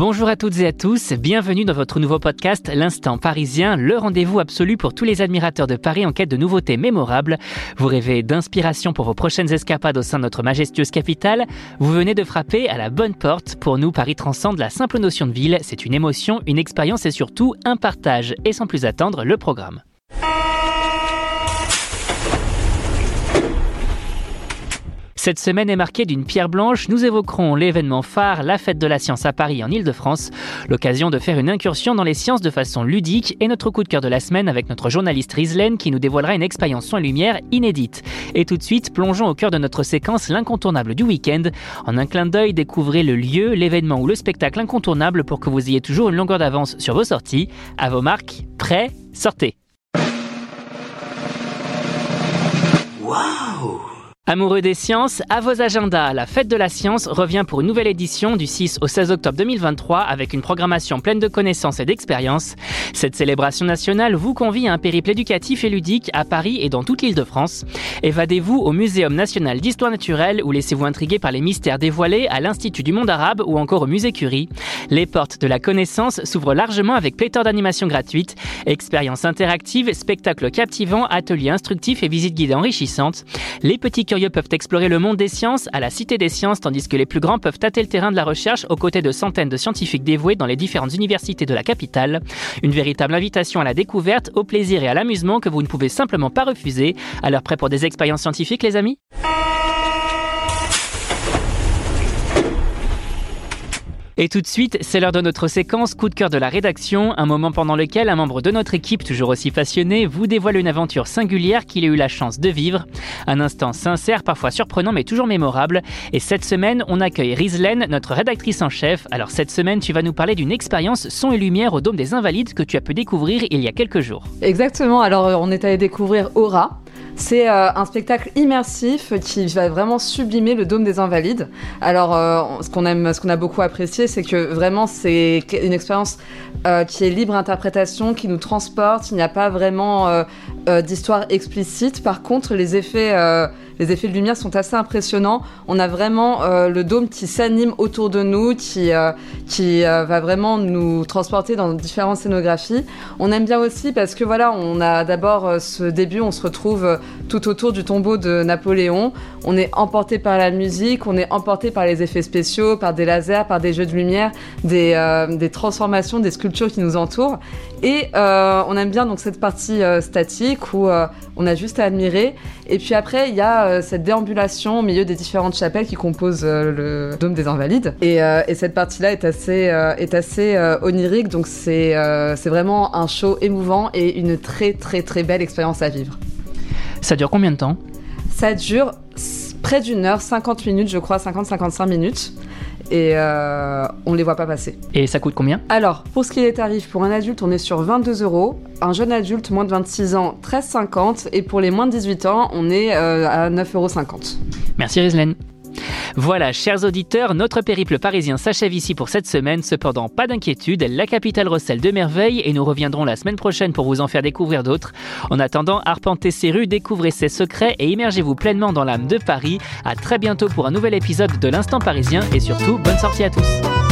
Bonjour à toutes et à tous, bienvenue dans votre nouveau podcast L'Instant Parisien, le rendez-vous absolu pour tous les admirateurs de Paris en quête de nouveautés mémorables. Vous rêvez d'inspiration pour vos prochaines escapades au sein de notre majestueuse capitale Vous venez de frapper à la bonne porte. Pour nous, Paris transcende la simple notion de ville, c'est une émotion, une expérience et surtout un partage. Et sans plus attendre, le programme. Cette semaine est marquée d'une pierre blanche. Nous évoquerons l'événement phare, la fête de la science à Paris en Ile-de-France. L'occasion de faire une incursion dans les sciences de façon ludique et notre coup de cœur de la semaine avec notre journaliste Rizlen qui nous dévoilera une expérience son lumière inédite. Et tout de suite, plongeons au cœur de notre séquence l'incontournable du week-end. En un clin d'œil, découvrez le lieu, l'événement ou le spectacle incontournable pour que vous ayez toujours une longueur d'avance sur vos sorties. À vos marques, prêts, sortez. Amoureux des sciences, à vos agendas, la fête de la science revient pour une nouvelle édition du 6 au 16 octobre 2023 avec une programmation pleine de connaissances et d'expériences. Cette célébration nationale vous convie à un périple éducatif et ludique à Paris et dans toute l'île de France. Évadez-vous au Muséum national d'histoire naturelle ou laissez-vous intriguer par les mystères dévoilés à l'Institut du monde arabe ou encore au Musée Curie. Les portes de la connaissance s'ouvrent largement avec pléthore d'animations gratuites, expériences interactives, spectacles captivants, ateliers instructifs et visites guidées enrichissantes. Les petits curieux peuvent explorer le monde des sciences à la Cité des sciences, tandis que les plus grands peuvent tâter le terrain de la recherche aux côtés de centaines de scientifiques dévoués dans les différentes universités de la capitale. Une véritable invitation à la découverte, au plaisir et à l'amusement que vous ne pouvez simplement pas refuser. Alors prêt pour des expériences scientifiques les amis? Et tout de suite, c'est l'heure de notre séquence coup de cœur de la rédaction, un moment pendant lequel un membre de notre équipe, toujours aussi passionné, vous dévoile une aventure singulière qu'il a eu la chance de vivre. Un instant sincère, parfois surprenant, mais toujours mémorable. Et cette semaine, on accueille Rizlen, notre rédactrice en chef. Alors cette semaine, tu vas nous parler d'une expérience son et lumière au Dôme des Invalides que tu as pu découvrir il y a quelques jours. Exactement, alors on est allé découvrir Aura. C'est euh, un spectacle immersif qui va vraiment sublimer le dôme des Invalides. Alors, euh, ce qu'on aime, ce qu'on a beaucoup apprécié, c'est que vraiment c'est une expérience euh, qui est libre interprétation, qui nous transporte. Il n'y a pas vraiment d'histoire explicite. Par contre, les effets les effets de lumière sont assez impressionnants. On a vraiment euh, le dôme qui s'anime autour de nous, qui, euh, qui euh, va vraiment nous transporter dans différentes scénographies. On aime bien aussi parce que voilà, on a d'abord ce début, on se retrouve tout autour du tombeau de Napoléon. On est emporté par la musique, on est emporté par les effets spéciaux, par des lasers, par des jeux de lumière, des, des transformations, des sculptures qui nous entourent. Et on aime bien donc cette partie statique où on a juste à admirer. Et puis après, il y a euh, cette déambulation au milieu des différentes chapelles qui composent euh, le dôme des Invalides. Et, euh, et cette partie-là est assez, est assez onirique, donc c'est c'est vraiment un show émouvant et une très très très belle expérience à vivre. Ça dure combien de temps? Ça dure près d'une heure, 50 minutes, je crois, 50-55 minutes et euh, on les voit pas passer. Et ça coûte combien? Alors, pour ce qui est des tarifs, pour un adulte, on est sur 22 euros. Un jeune adulte, moins de 26 ans, 13,50. Et pour les moins de 18 ans, on est euh, à 9,50 euros. Merci Rizlen. Voilà, chers auditeurs, notre périple parisien s'achève ici pour cette semaine. Cependant, pas d'inquiétude, la capitale recèle de merveilles et nous reviendrons la semaine prochaine pour vous en faire découvrir d'autres. En attendant, arpentez ses rues, découvrez ses secrets et immergez-vous pleinement dans l'âme de Paris. À très bientôt pour un nouvel épisode de l'Instant Parisien et surtout, bonne sortie à tous.